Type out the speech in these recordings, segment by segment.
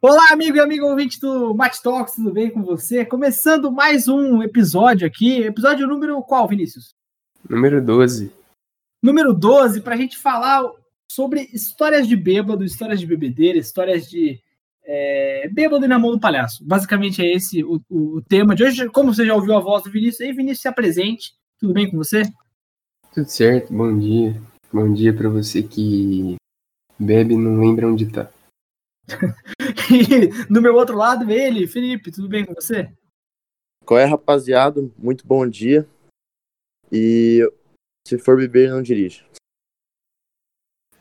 Olá, amigo e amigo ouvinte do Match Talks, tudo bem com você? Começando mais um episódio aqui. Episódio número qual, Vinícius? Número 12. Número 12, para a gente falar sobre histórias de bêbado, histórias de bebedeira, histórias de é, bêbado e na mão do palhaço. Basicamente é esse o, o, tema de hoje. Como você já ouviu a voz do Vinícius, aí Vinícius se apresente. Tudo bem com você? Tudo certo, bom dia. Bom dia para você que bebe e não lembra onde tá. e do meu outro lado, ele, Felipe, tudo bem com você? Qual é, rapaziada? Muito bom dia. E se for beber, não dirija.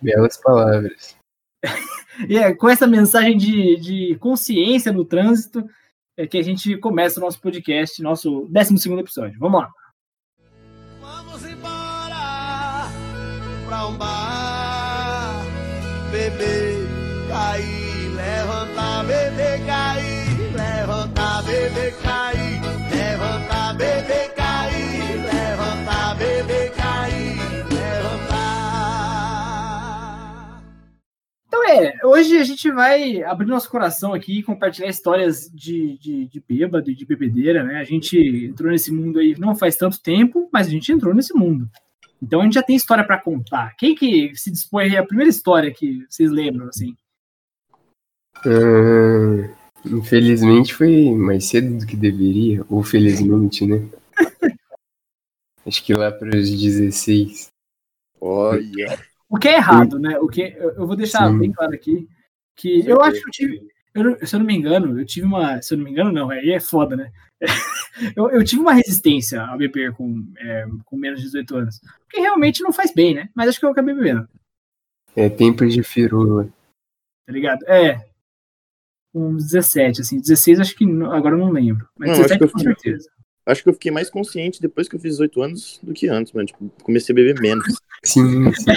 Belas palavras. e é com essa mensagem de, de consciência no trânsito é que a gente começa o nosso podcast, nosso 12 episódio. Vamos lá. Vamos embora pra um bar, é, hoje a gente vai abrir nosso coração aqui e compartilhar histórias de, de, de bêbado e de bebedeira, né? A gente entrou nesse mundo aí não faz tanto tempo, mas a gente entrou nesse mundo. Então a gente já tem história para contar. Quem que se dispõe a primeira história que vocês lembram, assim? Uh, infelizmente foi mais cedo do que deveria, ou felizmente, né? Acho que lá para os 16. Olha. O que é errado, né? O que eu vou deixar Sim. bem claro aqui que eu acho que eu tive, eu, se eu não me engano, eu tive uma, se eu não me engano, não, aí é foda, né? eu, eu tive uma resistência a beber com, é, com menos de 18 anos, porque realmente não faz bem, né? Mas acho que eu acabei bebendo. É tempo de firula. Tá ligado? É, uns 17, assim, 16 acho que agora eu não lembro, mas não, 17 com certeza. Acho que eu fiquei mais consciente depois que eu fiz 18 anos do que antes, mano. Tipo, comecei a beber menos. Sim. sim.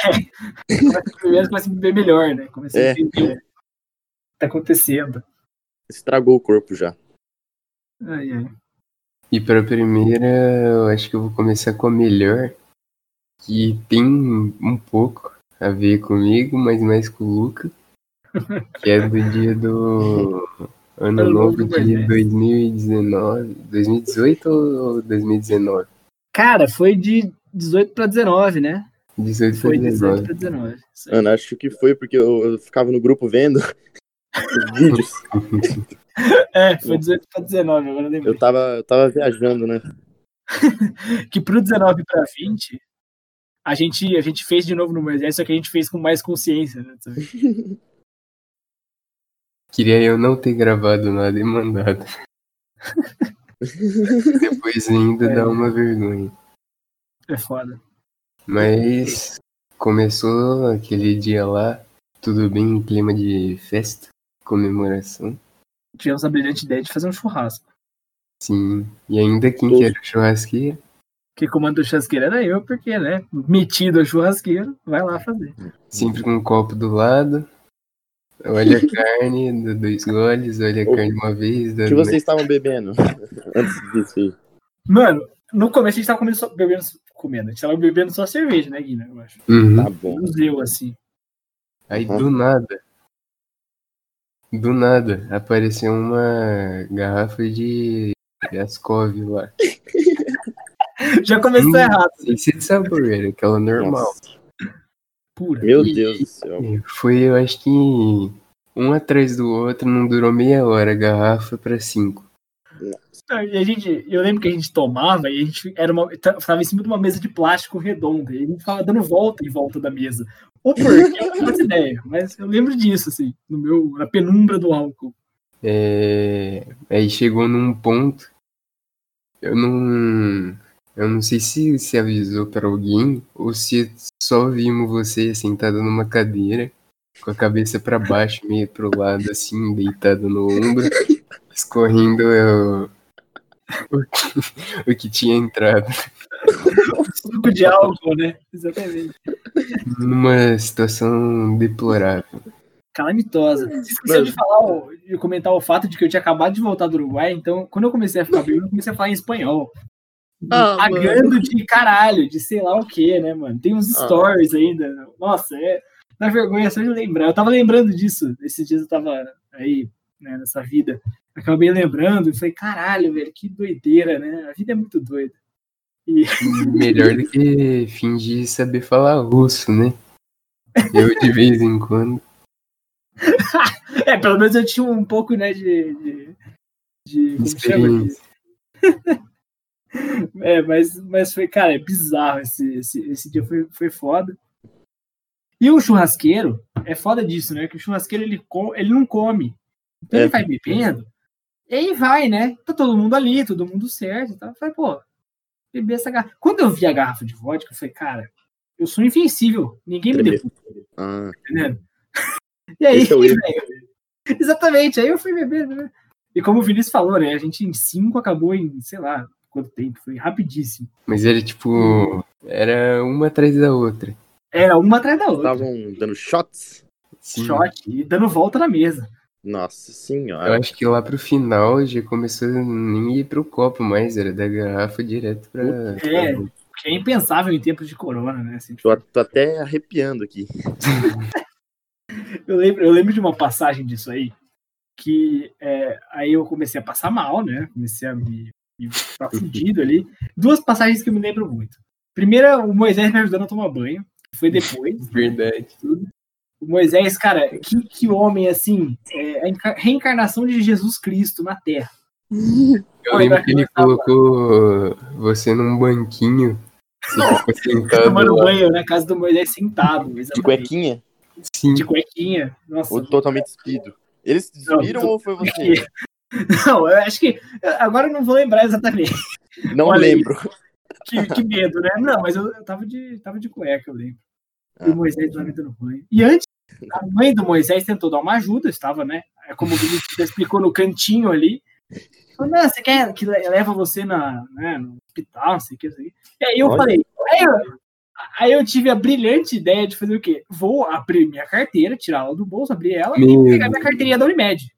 É, comecei a beber melhor, né? Comecei é. a entender o que tá acontecendo. Estragou o corpo já. Ai, ai. E para a primeira, eu acho que eu vou começar com a melhor, que tem um pouco a ver comigo, mas mais com o Luca. Que é do dia do ano novo de 2019. 2018 ou 2019? Cara, foi de 18 para 19, né? 18 foi 18 para 19. Mano, acho que foi porque eu, eu ficava no grupo vendo os vídeos. é, foi 18 para 19, agora eu Eu tava, eu tava viajando, né? que pro 19 para 20, a gente, a gente fez de novo no Moisés, só que a gente fez com mais consciência, né? Queria eu não ter gravado nada e mandado. Depois ainda é. dá uma vergonha. É foda. Mas começou aquele dia lá, tudo bem em clima de festa, comemoração. Tivemos a brilhante ideia de fazer um churrasco. Sim, e ainda quem que era o churrasqueiro? Quem comandou o churrasqueiro era eu, porque, né, metido a churrasqueiro, vai lá fazer. Sempre com um copo do lado, Olha a carne, dois goles, olha a carne uma vez. O que vocês estavam bebendo antes disso aí? Mano, no começo a gente tava comendo só, bebendo, comendo, a gente tava bebendo só cerveja, né, Guina? Eu acho. Uhum. Tá bom. Museu, assim. Aí uhum. do nada, do nada, apareceu uma garrafa de Ascov lá. Já começou hum, errado. Esse de sabor, era aquela normal. Nossa pura. Meu e, Deus do céu. Foi, eu acho que um atrás do outro, não durou meia hora, a garrafa para cinco. E a gente, eu lembro que a gente tomava e a gente era uma, tava em cima de uma mesa de plástico redonda e a gente ficava dando volta em volta da mesa. Ou porque eu não faço ideia, mas eu lembro disso, assim, no meu, na penumbra do álcool. É, aí chegou num ponto, eu não, eu não sei se se avisou para alguém ou se só vimos você sentado numa cadeira, com a cabeça para baixo, meio pro lado, assim, deitado no ombro, escorrendo o, o, que, o que tinha entrado. Suco de álcool, né? Exatamente. Numa situação deplorável. Calamitosa. Você esqueceu de falar, de comentar o fato de que eu tinha acabado de voltar do Uruguai, então quando eu comecei a ficar bem, eu comecei a falar em espanhol. Ah, pagando mano. de caralho, de sei lá o que, né, mano? Tem uns ah. stories ainda. Nossa, é. Na vergonha só de lembrar. Eu tava lembrando disso. Esses dias eu tava aí né, nessa vida. Acabei lembrando e falei, caralho, velho, que doideira, né? A vida é muito doida. E... Melhor do que fingir saber falar russo, né? Eu de vez em quando. é, pelo menos eu tinha um pouco, né, de. de, de como chama? é, mas, mas foi, cara, é bizarro esse, esse, esse dia, foi, foi foda. E o churrasqueiro, é foda disso, né? Que o churrasqueiro ele, ele não come. Então é. ele vai bebendo, e aí vai, né? Tá todo mundo ali, todo mundo certo. Tá? Falei, pô, beber essa garrafa. Quando eu vi a garrafa de vodka, eu falei, cara, eu sou invencível. Ninguém me deu. Ah. Entendendo? E aí, é exatamente, aí eu fui beber, né? E como o Vinícius falou, né? A gente em cinco acabou em, sei lá, quanto tempo, foi rapidíssimo. Mas era tipo, era uma atrás da outra. Era uma atrás da outra. Estavam dando shots? Sim. Shot e dando volta na mesa. Nossa senhora. Eu acho que lá pro final já começou a nem ir pro copo mais, era da garrafa direto pra. É, é impensável em tempos de corona, né? Assim, tô, tô até arrepiando aqui. eu, lembro, eu lembro de uma passagem disso aí, que é, aí eu comecei a passar mal, né? Comecei a me, ficar fudido ali. Duas passagens que eu me lembro muito. Primeira, o Moisés me ajudando a tomar banho. Foi depois. Verdade. Tudo. O Moisés, cara, que, que homem, assim, é a reencarnação de Jesus Cristo na Terra. Eu lembro que ele colocou você num banquinho. Tomando banho na casa do Moisés sentado. De cuequinha? Sim. De cuequinha. Nossa. Ou totalmente despido. Eles se despiram ou foi você? Não, eu acho que. Agora eu não vou lembrar exatamente. Não Olha lembro. Que, que, medo, né? Não, mas eu, eu tava, de, tava de cueca, eu lembro. Ah. E o Moisés lá me dando banho. E antes a mãe do Moisés tentou dar uma ajuda, estava, né? É como o Vinícius explicou no cantinho ali. Falou, não, você quer que leva você na, né, no hospital, não sei o que, sei. E aí eu Olha. falei, aí eu, aí eu, tive a brilhante ideia de fazer o quê? Vou abrir minha carteira, tirar ela do bolso, abrir ela Meu e pegar minha carteirinha da Unimed.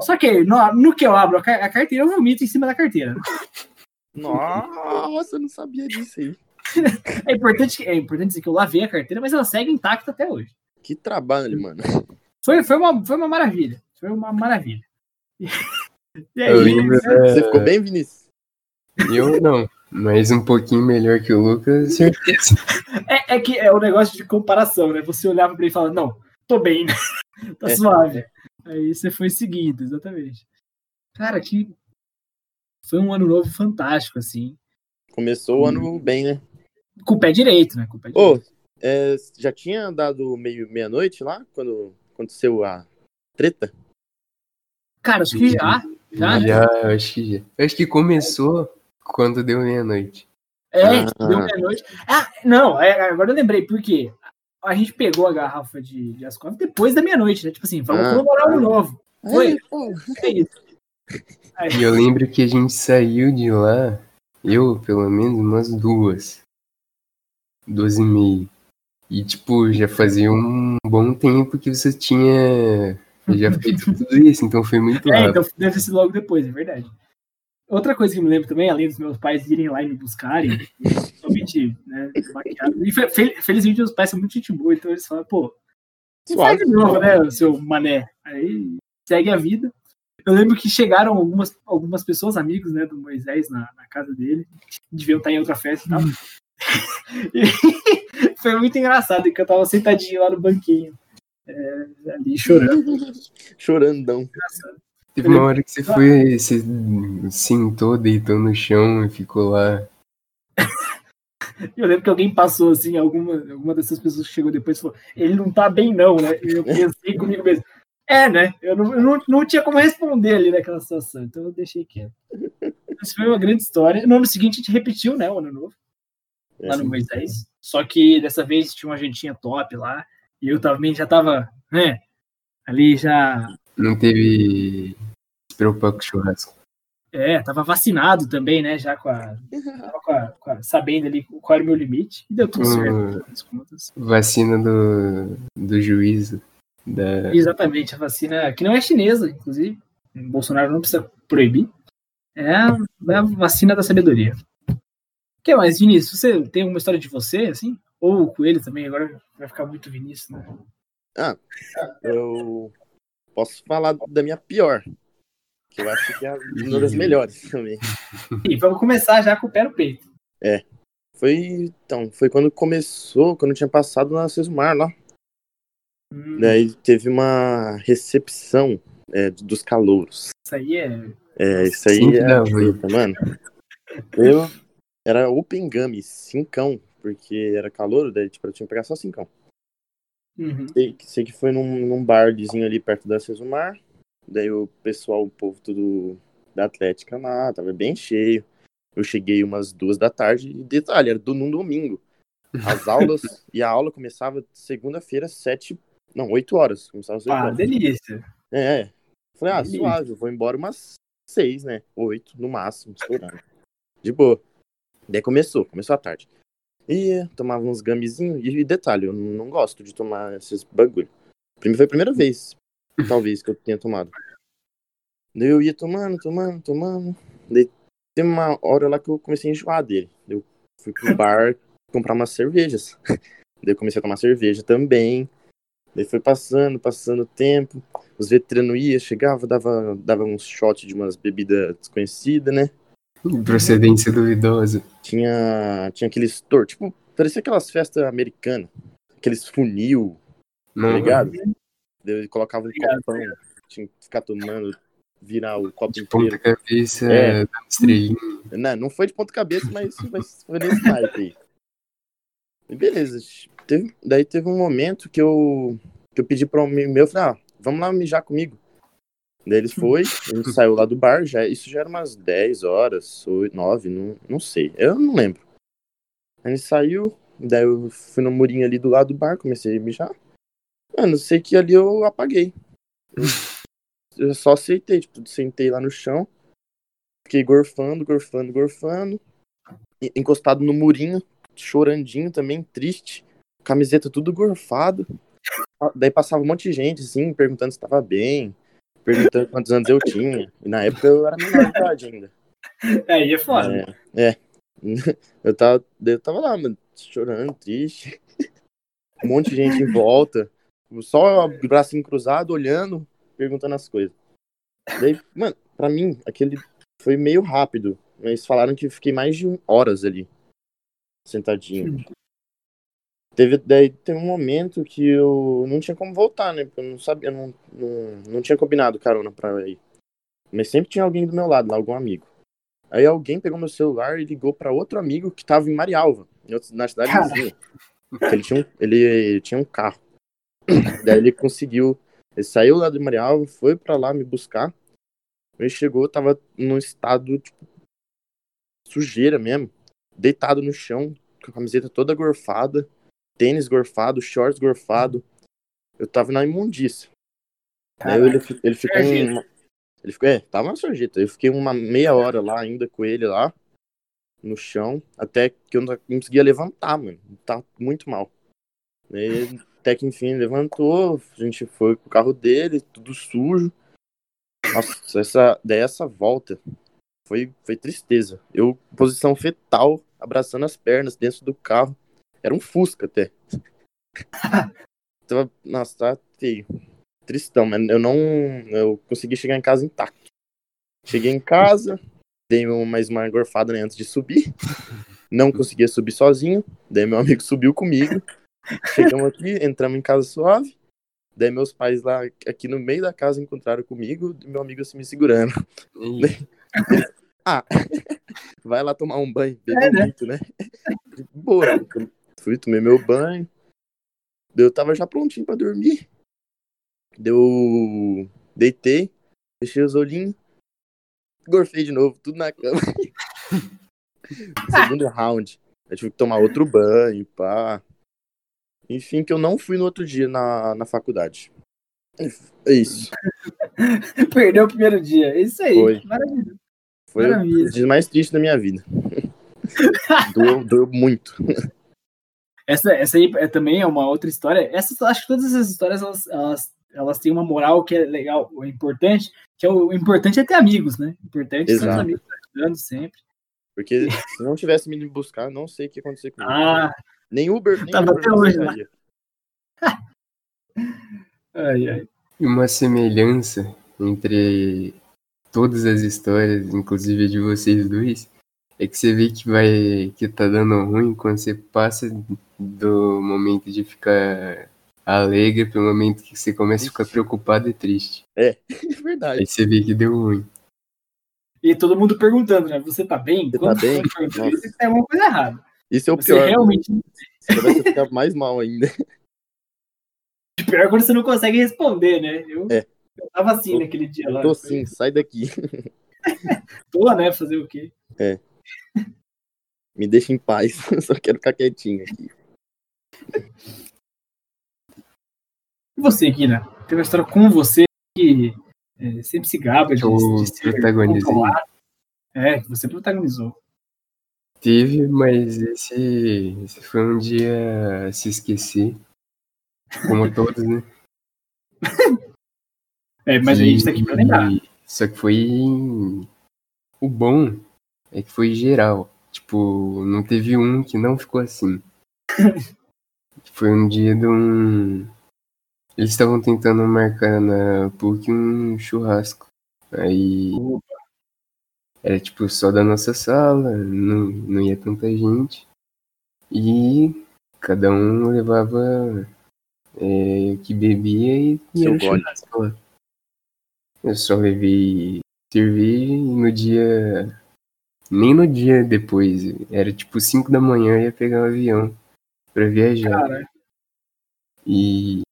Só que no, no, que eu abro a, carteira, eu vomito em cima da carteira. Nossa, eu não sabia disso aí. é importante, é importante dizer que eu lavei a carteira, mas ela segue intacta até hoje. Que trabalho, mano. Foi, foi, uma, foi uma maravilha. Foi uma maravilha. E aí, lembro, você ficou bem, Vinícius? Eu não, mas um pouquinho melhor que o Lucas, certeza. É, é que é o um negócio de comparação, né? Você olhava pra ele e falava, não, tô bem, né? tá é. suave. Aí você foi seguindo, exatamente. Cara, que foi um ano novo fantástico, assim. Começou o ano bem, né? Com o pé direito, né? Com o pé direito. Oh, é, já tinha dado meio meia-noite lá, quando aconteceu a treta? Cara, acho que já. Já, já acho que já. Acho que começou quando deu meia-noite. É, ah. deu meia-noite. Ah, não, é, agora eu lembrei, por quê? A gente pegou a garrafa de, de Ascov depois da meia-noite, né? Tipo assim, vamos ah. comemorar o novo. Foi? É, é isso. E eu lembro que a gente saiu de lá, eu, pelo menos, umas duas. Duas e meia. E, tipo, já fazia um bom tempo que você tinha já feito tudo isso, então foi muito é, rápido. É, então deve sido logo depois, é verdade. Outra coisa que me lembro também, além dos meus pais irem lá e me buscarem, totalmente né, maquiado. E felizmente meus pais são muito gente boa, então eles falam, pô, faz de novo, né, o seu mané. Aí segue a vida. Eu lembro que chegaram algumas, algumas pessoas, amigos, né, do Moisés na, na casa dele, deviam estar em outra festa e tal. foi muito engraçado, que eu tava sentadinho lá no banquinho, é, ali chorando. Chorandão. Teve uma hora que você foi, você sentou, deitou no chão e ficou lá. Eu lembro que alguém passou assim, alguma, alguma dessas pessoas que chegou depois falou, ele não tá bem, não, né? E eu pensei comigo mesmo. É, né? Eu não, eu não, não tinha como responder ali naquela situação, então eu deixei quieto. Mas foi uma grande história. No ano seguinte a gente repetiu, né? O ano novo lá no Moisés. Só que dessa vez tinha uma gentinha top lá. E eu também já tava, né? Ali já. Não teve se preocupar com o churrasco. É, tava vacinado também, né? Já com a, com a, com a sabendo ali qual era o meu limite. E deu tudo certo. Vacina do, do juízo. Da... Exatamente, a vacina que não é chinesa, inclusive. O Bolsonaro não precisa proibir. É a, é a vacina da sabedoria que mais, Vinícius? Você tem alguma história de você, assim? Ou com ele também, agora vai ficar muito Vinícius, né? Ah, eu. posso falar da minha pior. Que eu acho que é uma das melhores também. E vamos começar já com o pé no peito. É. Foi, então, foi quando começou, quando tinha passado na Sesmar lá. Hum, Daí teve uma recepção é, dos calouros. Isso aí é. É, isso aí Sempre é ruim. treta, mano. Eu era open game, cincão, porque era calor, daí tipo, eu tinha que pegar só cincão. Uhum. Sei, que- sei que foi num, num barzinho ali perto da Sesumar. Daí o pessoal, o povo tudo da Atlética lá, tava bem cheio. Eu cheguei umas duas da tarde e detalhe, era do, num domingo. As aulas, e a aula começava segunda-feira, sete, não, oito horas. Começava às Ah, horas. delícia. É, é. Falei, ah, Delícia. suave, eu vou embora umas seis, né? Oito, no máximo, estourando. De boa. Daí começou, começou a tarde. E tomava uns gamezinhos. E detalhe, eu não gosto de tomar esses bagulho. Foi a primeira vez, talvez, que eu tenha tomado. Daí eu ia tomando, tomando, tomando. Daí teve uma hora lá que eu comecei a enjoar dele. Eu fui pro bar comprar umas cervejas. Daí eu comecei a tomar cerveja também. Daí foi passando, passando o tempo. Os veteranos iam, chegava, dava, dava uns shot de umas bebidas desconhecidas, né? Procedência duvidosa. Tinha, tinha aqueles store, tipo, parecia aquelas festas americanas. Aqueles funil, tá Não, ligado? Eu colocava um Obrigado. copão, tinha que ficar tomando, virar o copo de inteiro. ponta cabeça, É. Não, não foi de ponta cabeça, mas mas foi nesse naipe aí. E beleza. Teve- daí teve um momento que eu, que eu pedi para um amigo meu, eu falei, ah, vamos lá mijar comigo. Daí ele foi, a gente saiu lá do bar, já, isso já era umas 10 horas, ou 9, não, não sei, eu não lembro. A gente saiu, daí eu fui no murinho ali do lado do bar, comecei a mijar. Mano, sei que ali eu apaguei. Eu, só aceitei, tipo, sentei lá no chão, fiquei gorfando, gorfando, gorfando, encostado no murinho, chorandinho também, triste, camiseta tudo gorfado. Ah, Daí passava um monte de gente, assim, perguntando se tava bem, perguntando quantos anos eu tinha. E na época eu era menor de idade ainda. Aí é foda. É, é. Eu tava, eu tava lá, mano, chorando, triste. Um monte de gente em volta. Só bracinho cruzado, olhando, perguntando as coisas. Daí, mano, pra mim, aquele foi meio rápido. Mas falaram que fiquei mais de horas ali, sentadinho. Teve, daí teve um momento que eu não tinha como voltar, né? Porque eu não sabia, eu não, não, não tinha combinado carona pra ir. Mas sempre tinha alguém do meu lado, algum amigo. Aí alguém pegou meu celular e ligou pra outro amigo que tava em Marialva, na cidade vizinha. Ele tinha, um, ele tinha um carro. Daí ele conseguiu. Ele saiu lá de Marialva, foi pra lá me buscar. Ele chegou, tava num estado, tipo, sujeira mesmo. Deitado no chão, com a camiseta toda gorfada, tênis gorfado, shorts gorfado. Eu tava na imundícia. Daí ele, ele ficou ele ficou, é, tava na sarjeta. Eu fiquei uma meia hora lá ainda com ele lá, no chão, até que eu não conseguia levantar, mano. Tá muito mal. Daí, até que enfim levantou, a gente foi com o carro dele, tudo sujo. Nossa, essa, daí essa volta foi, foi tristeza. Eu, posição fetal, abraçando as pernas dentro do carro. Era um Fusca até. Tava, nossa, tá feio. Tristão, mas eu não. Eu consegui chegar em casa intacto. Cheguei em casa, dei mais uma engorfada né, antes de subir. Não conseguia subir sozinho. Daí meu amigo subiu comigo. Chegamos aqui, entramos em casa suave. Daí meus pais lá, aqui no meio da casa, encontraram comigo e meu amigo assim me segurando. Ah, vai lá tomar um banho, bebeu É, né? muito, né? Boa. Fui, tomei meu banho. Eu tava já prontinho pra dormir. Deu. Deitei, fechei os olhinhos, gorfei de novo, tudo na cama. Segundo round. Eu tive que tomar outro banho, pá. Enfim, que eu não fui no outro dia na, na faculdade. É isso. Perdeu o primeiro dia. É Isso aí. Foi. Maravilha. Foi Maravilha. o dia mais triste da minha vida. doeu, doeu muito. Essa, essa aí é, também é uma outra história. Essas, acho que todas essas histórias elas, elas, elas têm uma moral que é legal, o importante, que é o, o importante é ter amigos, né? O importante são os Exato. amigos ajudando sempre. Porque se não tivesse me buscar, não sei o que ia acontecer comigo. Ah, Nem Uber, nem Tava Uber até hoje, ai, ai. E uma semelhança entre todas as histórias, inclusive a de vocês dois, é que você vê que vai que tá dando ruim quando você passa do momento de ficar alegre pro momento que você começa a ficar preocupado e triste. É, é verdade. Aí você vê que deu ruim. E todo mundo perguntando, né? Você tá bem? Você Quando tá bem? você pergunta Nossa. isso, é uma coisa errada. Isso é o Você pior. realmente. Você vai ficar mais mal ainda. O pior é quando você não consegue responder, né? Eu, É. eu tava assim Tô- naquele dia lá. Tô sim, sai daqui. Tô, né? Fazer o quê? Me deixa em paz. Só quero ficar quietinho aqui. E você, Guina? Tem uma história com você que é, sempre se gaba de, Eu de ser protagonizei. É, que você protagonizou. Teve, mas esse, esse foi um dia se esquecer. Como todos, né? É, mas a gente tá aqui pra lembrar. E- Só que foi. O bom é que foi geral. Tipo, não teve um que não ficou assim. foi um dia de um. Eles estavam tentando marcar na PUC um churrasco. Aí. Era tipo só da nossa sala, não, não ia tanta gente. E cada um levava é, o que bebia e ia no gole. churrasco lá. Eu só levei cerveja e no dia. Nem no dia depois. Era tipo 5 da manhã eu ia pegar um avião pra viajar. Cara, E.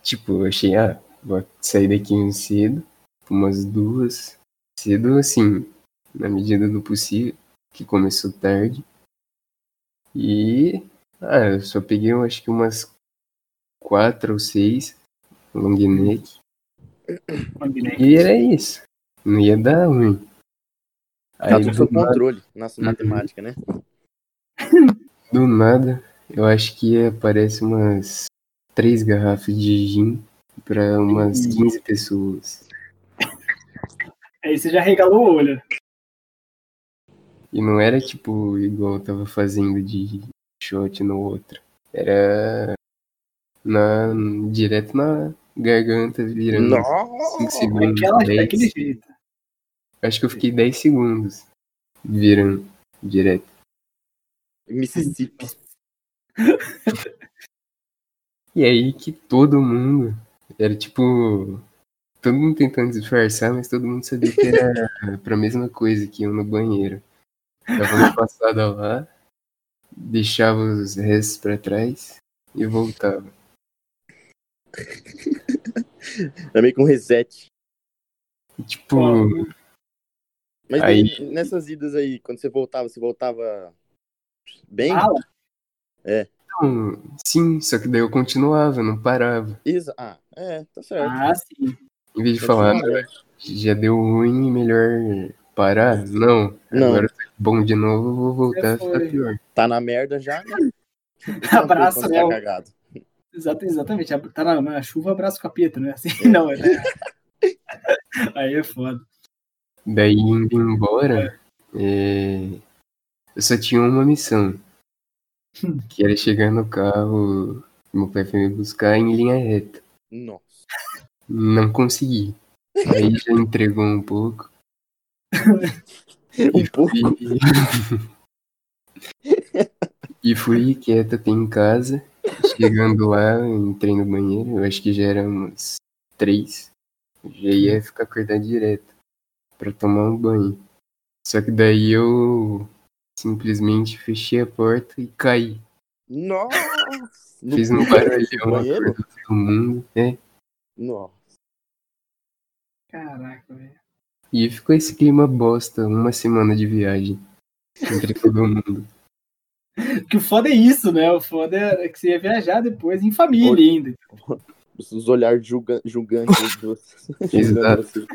Tipo, eu achei, ah, vou sair daqui cedo, umas duas. Cedo, assim, na medida do possível, que começou tarde. E. Ah, eu só peguei, eu acho que umas quatro ou seis long neck. combinei. E era isso. Não ia dar ruim. Tá Aí tudo sob controle. Nossa, Uhum. matemática, né? do nada, eu acho que aparece umas três garrafas de gin pra umas Ih. 15 pessoas. Aí você já regalou o olho. E não era tipo igual eu tava fazendo de shot no outro. Era na, direto na garganta virando. Nossa! cinco segundos, Aquela, 10. daquele jeito. Acho que eu fiquei 10 segundos virando direto. Mississippi. E aí que todo mundo era tipo. Todo mundo tentando disfarçar, mas todo mundo sabia que era pra mesma coisa que eu no banheiro. Dava uma passada lá, deixava os restos pra trás e voltava. É meio que um reset. Tipo, Mas Aí- daí, nessas idas aí, quando você voltava, você voltava bem? Fala. não, sim, só que daí eu continuava, não parava. Isa- Ah, é, tá certo. Ah, sim. Em vez de falar, Continua, "Ah, já deu ruim, melhor parar. Não, Não. agora tá bom de novo, eu vou voltar a ficar foi. pior. Tá na merda já, né? Abraço, Quando né? Tá cagado. Exato, exatamente. Tá na, na chuva, abraço o capeta, né? Assim, não, é. Aí é foda. Daí indo embora, é, eu só tinha uma missão. Que era chegar no carro, meu pai foi me buscar em linha reta. Nossa. Não consegui. Aí já entregou um pouco. Um pouco. E, e fui quieto até em casa. Chegando lá, entrei no banheiro. Eu acho que já era umas três. Já ia ficar acordado direto pra tomar um banho. Só que daí eu simplesmente fechei a porta e caí. Nossa. No Fiz um barulhão, todo mundo. É. Nossa. Caraca, velho. E ficou esse clima bosta, uma semana de viagem. Entre todo mundo. Que o foda é isso, né? O foda é que você ia viajar depois em família ainda. Os olhares julga julgantes vocês. Exato. Julgando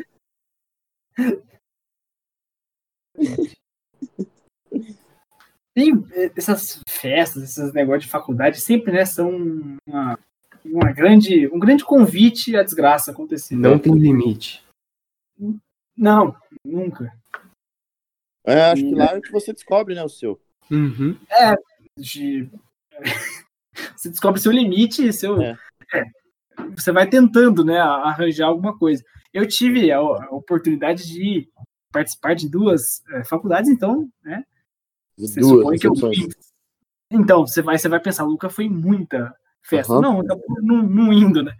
Tem eh, essas festas, esses negócios de faculdade, sempre, né, são uma, uma grande, um grande convite à desgraça acontecer. Não tem limite. Não, nunca. É, acho que lá é que você descobre, né, o seu. Uhum. De- Você descobre seu limite, seu. É. É. você vai tentando, né, arranjar alguma coisa. Eu tive a, a oportunidade de participar de duas é, faculdades, então, né? Você duas, que eu fiz. Então, você vai, você vai pensar, Luca foi muita festa. Uhum. Não, acabou não, não, indo, né?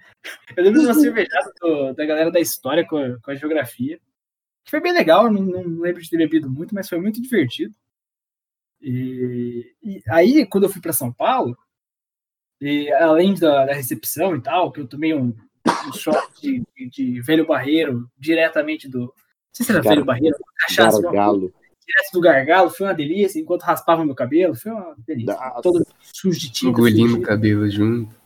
Eu lembro de uma cervejada do, da galera da história com a, com a geografia, que foi bem legal, não, não, lembro de ter bebido muito, mas foi muito divertido. E, e aí, quando eu fui para São Paulo, e além da, da, recepção e tal, que eu tomei um, um shot de, de, de, velho barreiro diretamente do. Não sei se era Gar velho barreiro, cachaça. Gargalo. Direto do gargalo, foi uma delícia, enquanto raspava meu cabelo, foi uma delícia. Nossa. Todo sujo de tinta. Engolindo o cabelo junto.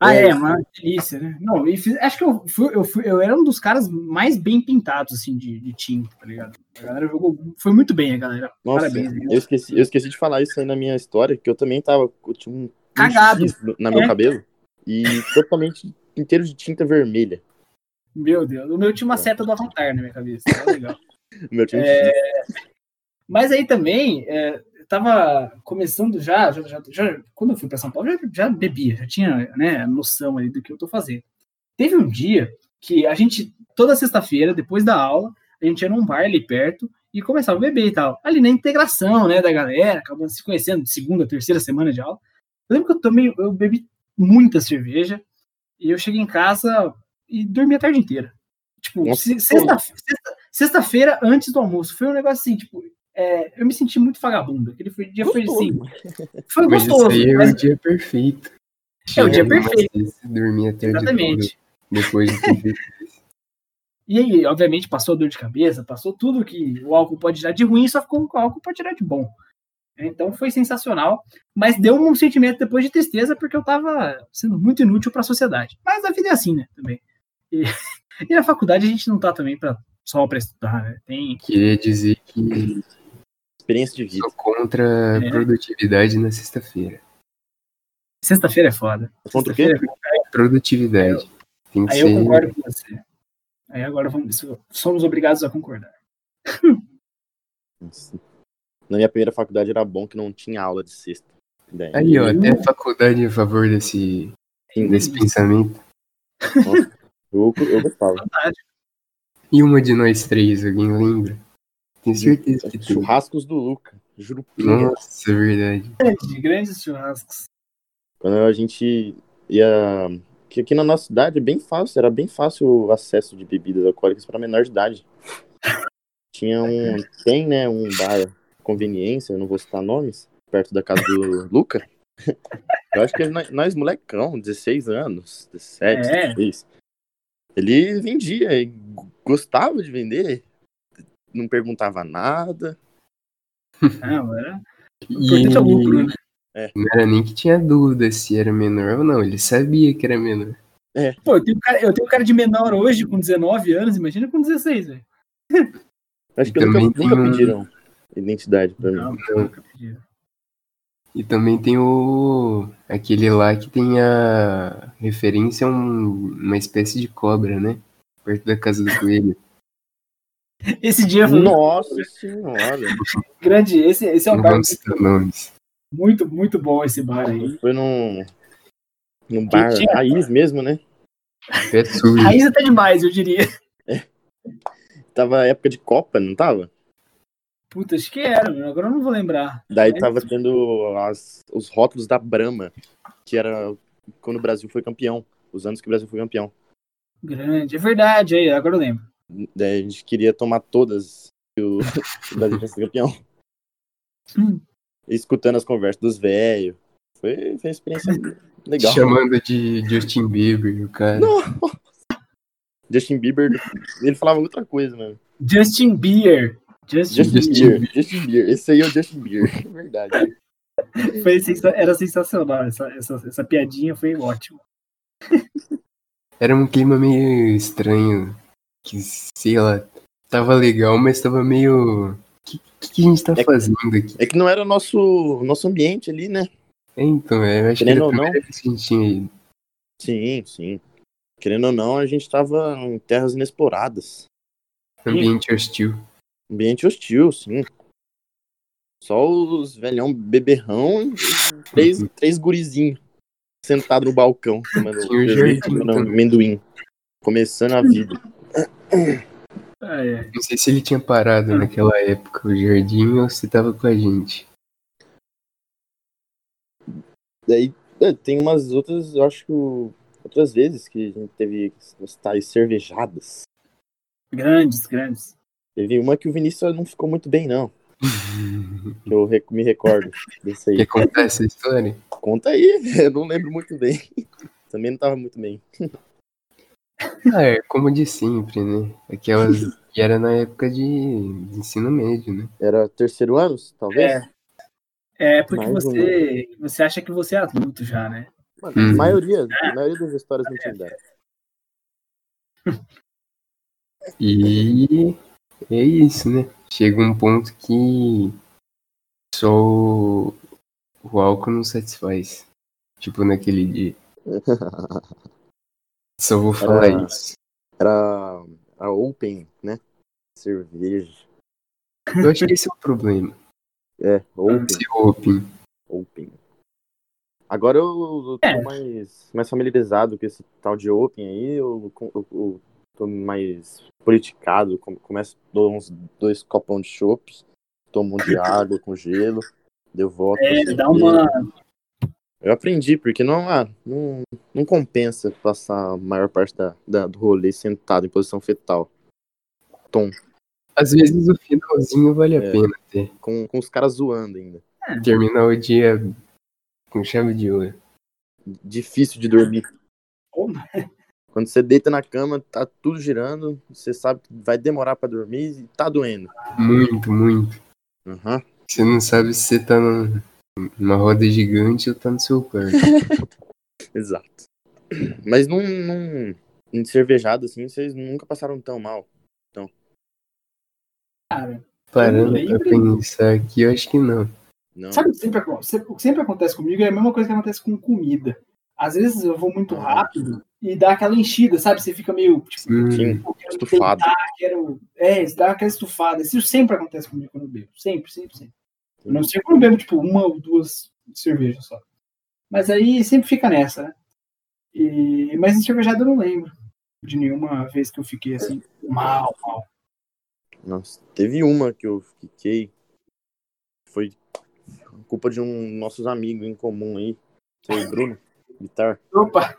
Ah, é, é uma delícia, né? Não, e fiz, acho que eu fui, eu fui, eu era um dos caras mais bem pintados, assim, de, de tinta, tá ligado? A galera jogou, foi muito bem, a galera. Nossa, Parabéns. Eu esqueci, eu esqueci de falar isso aí na minha história, que eu também tava, eu tinha um cagado na meu é. cabelo e totalmente inteiro de tinta vermelha. Meu Deus, o meu tinha uma é. seta do Avatar na minha cabeça, tá legal. meu tinha é... Mas aí também, é, tava começando já, já, já, já, quando eu fui para São Paulo, já, já bebia, já tinha né, noção ali do que eu tô fazendo. Teve um dia que a gente, toda sexta-feira, depois da aula, a gente ia num bar ali perto e começava a beber e tal. Ali na integração, né, da galera, acabando se conhecendo, segunda, terceira semana de aula. Eu lembro que eu tomei, eu bebi muita cerveja e eu cheguei em casa e dormi a tarde inteira. Tipo, sexta-feira sexta, antes do almoço. Foi um negócio assim, tipo, é, eu me senti muito vagabundo. Aquele foi, dia foi assim. Foi mas gostoso. Esse aí é o dia perfeito. É o dia perfeito. Dormir até Exatamente. depois de E aí, obviamente, passou dor de cabeça, passou tudo que o álcool pode tirar de ruim, só ficou com o álcool pode tirar de bom. Então foi sensacional, mas deu um sentimento depois de tristeza porque eu estava sendo muito inútil para a sociedade. Mas a vida é assim, né? Também. E, e na faculdade a gente não tá também para só para estudar, né? Tem. Queria dizer que experiência de vida. Sou contra é. produtividade na sexta-feira. Sexta-feira é foda. Contra o quê? É produtividade. Tem que Aí ser... eu concordo com você. Aí agora vamos, somos obrigados a concordar. Na minha primeira faculdade era bom que não tinha aula de sexta. Daí... Aí, ó, até a faculdade a favor desse, desse pensamento. Nossa, eu, eu gostava. E uma de nós três, alguém lembra? Tenho certeza que tem. Churrascos do Luca, juro. Nossa, é verdade. Grande, grandes churrascos. Quando a gente ia. Que aqui na nossa cidade é bem fácil, era bem fácil o acesso de bebidas alcoólicas para menor de idade. Tinha um. Tem, né, um bar conveniência, eu não vou citar nomes, perto da casa do Luca. Eu acho que nós, nós, molecão, 16 anos, 17, é. 16, ele vendia e gostava de vender, não perguntava nada. Não, era. E... É lucro, né? É. Não era nem que tinha dúvida se era menor ou não, ele sabia que era menor. É. Pô, eu tenho, cara, eu tenho um cara de menor hoje com 19 anos, imagina com 16, velho. Acho que nunca, nunca um... pediram identidade pra não, mim. Nunca pediram. E também tem o. aquele lá que tem a referência a um, uma espécie de cobra, né? Perto da casa do coelho. Esse dia foi. Nossa senhora! Grande, esse, esse é um bar. Muito, muito, muito bom esse bar aí. Foi num. num bar tinha... raiz mesmo, né? É. Raiz até demais, eu diria. É. Tava época de Copa, não tava? Puta, acho que era, agora eu não vou lembrar. Daí Mas... tava tendo as, os rótulos da Brahma, que era quando o Brasil foi campeão. Os anos que o Brasil foi campeão. Grande, é verdade, aí, agora eu lembro. Daí a gente queria tomar todas que o, o Brasil fosse campeão. Hum. Escutando as conversas dos velhos. Foi, foi uma experiência legal. Chamando de Justin Bieber, o cara. Nossa. Justin Bieber, ele falava outra coisa, mano. Justin Bieber. Justin, Justin Bieber. Justin Bieber. Esse aí é o Justin Bieber, é verdade. Foi, era sensacional, essa, essa, essa piadinha foi ótima. Era um clima meio estranho que, sei lá, tava legal, mas tava meio. O que, que, a gente tá é fazendo aqui? É que não era o nosso, nosso ambiente ali, né? É, então, é, acho Querendo que era ou não, que a gente tinha ido. Sim, sim. Querendo ou não, a gente tava em terras inexploradas. Ambiente hostil. Ambiente hostil, sim. Só os velhão beberrão e três, três gurizinhos. sentado no balcão, comendo também. amendoim. Começando a vida. Ah, é. Não sei se ele tinha parado naquela época, o jardim, ou se tava com a gente. Daí é, tem umas outras, eu acho que outras vezes que a gente teve as tais cervejadas. Grandes, grandes. Teve uma que o Vinícius não ficou muito bem, não. Que eu me recordo desse aí. Quer contar essa história? Conta aí, eu não lembro muito bem. Também não tava muito bem. Ah, é como de sempre, né? Aquelas que era na época de, de ensino médio, né? Era terceiro ano, talvez? É. É porque Mais um. você, você acha que você é adulto já, né? Mano, Hum. a, maioria, a maioria das histórias não tinha. E é isso, né? Chega um ponto que só o, o álcool não satisfaz. Tipo naquele dia. Só vou falar Era- isso. Era a Open, né? Cerveja. Eu acho que esse é o problema. É, Open. Open. Open. Agora eu, eu tô É. mais, mais familiarizado com esse tal de Open aí, eu, eu, eu tô mais politicado, com- começo, dou uns dois copão de chopp, tomo um de água com gelo, deu volta. É, assim, dá uma. Eu aprendi, porque não, ah, não, não compensa passar a maior parte da, da- do rolê sentado em posição fetal. Tom, Às vezes o finalzinho vale a É. pena ter. com, com os caras zoando ainda. Terminar o dia com chave de ouro. Difícil de dormir. Quando você deita na cama, tá tudo girando, você sabe que vai demorar pra dormir e tá doendo. Muito, muito. Aham. Você não sabe se você tá num- numa roda gigante tá no seu quarto. Exato. Mas num, num em cervejado assim, vocês nunca passaram tão mal. cara. Parando pra pensar aqui, eu acho que não. Não. Sabe o que sempre, sempre- acontece comigo? É a mesma coisa que acontece com comida. Às vezes eu vou muito rápido e dá aquela enchida, sabe? Você fica meio. Tipo, Sim, pô, estufado. deitar, quero. É, isso dá aquela estufada. Isso sempre acontece comigo quando eu bebo. Sempre, sempre, sempre. Eu não sei quando eu bebo, tipo, uma ou duas cervejas só. Mas aí sempre fica nessa, né? E... Mas em cervejada eu não lembro de nenhuma vez que eu fiquei assim, mal, mal. Nossa, teve uma que eu fiquei. Foi culpa de um nossos amigos em comum aí. Seu Bruno, Vitar. Opa!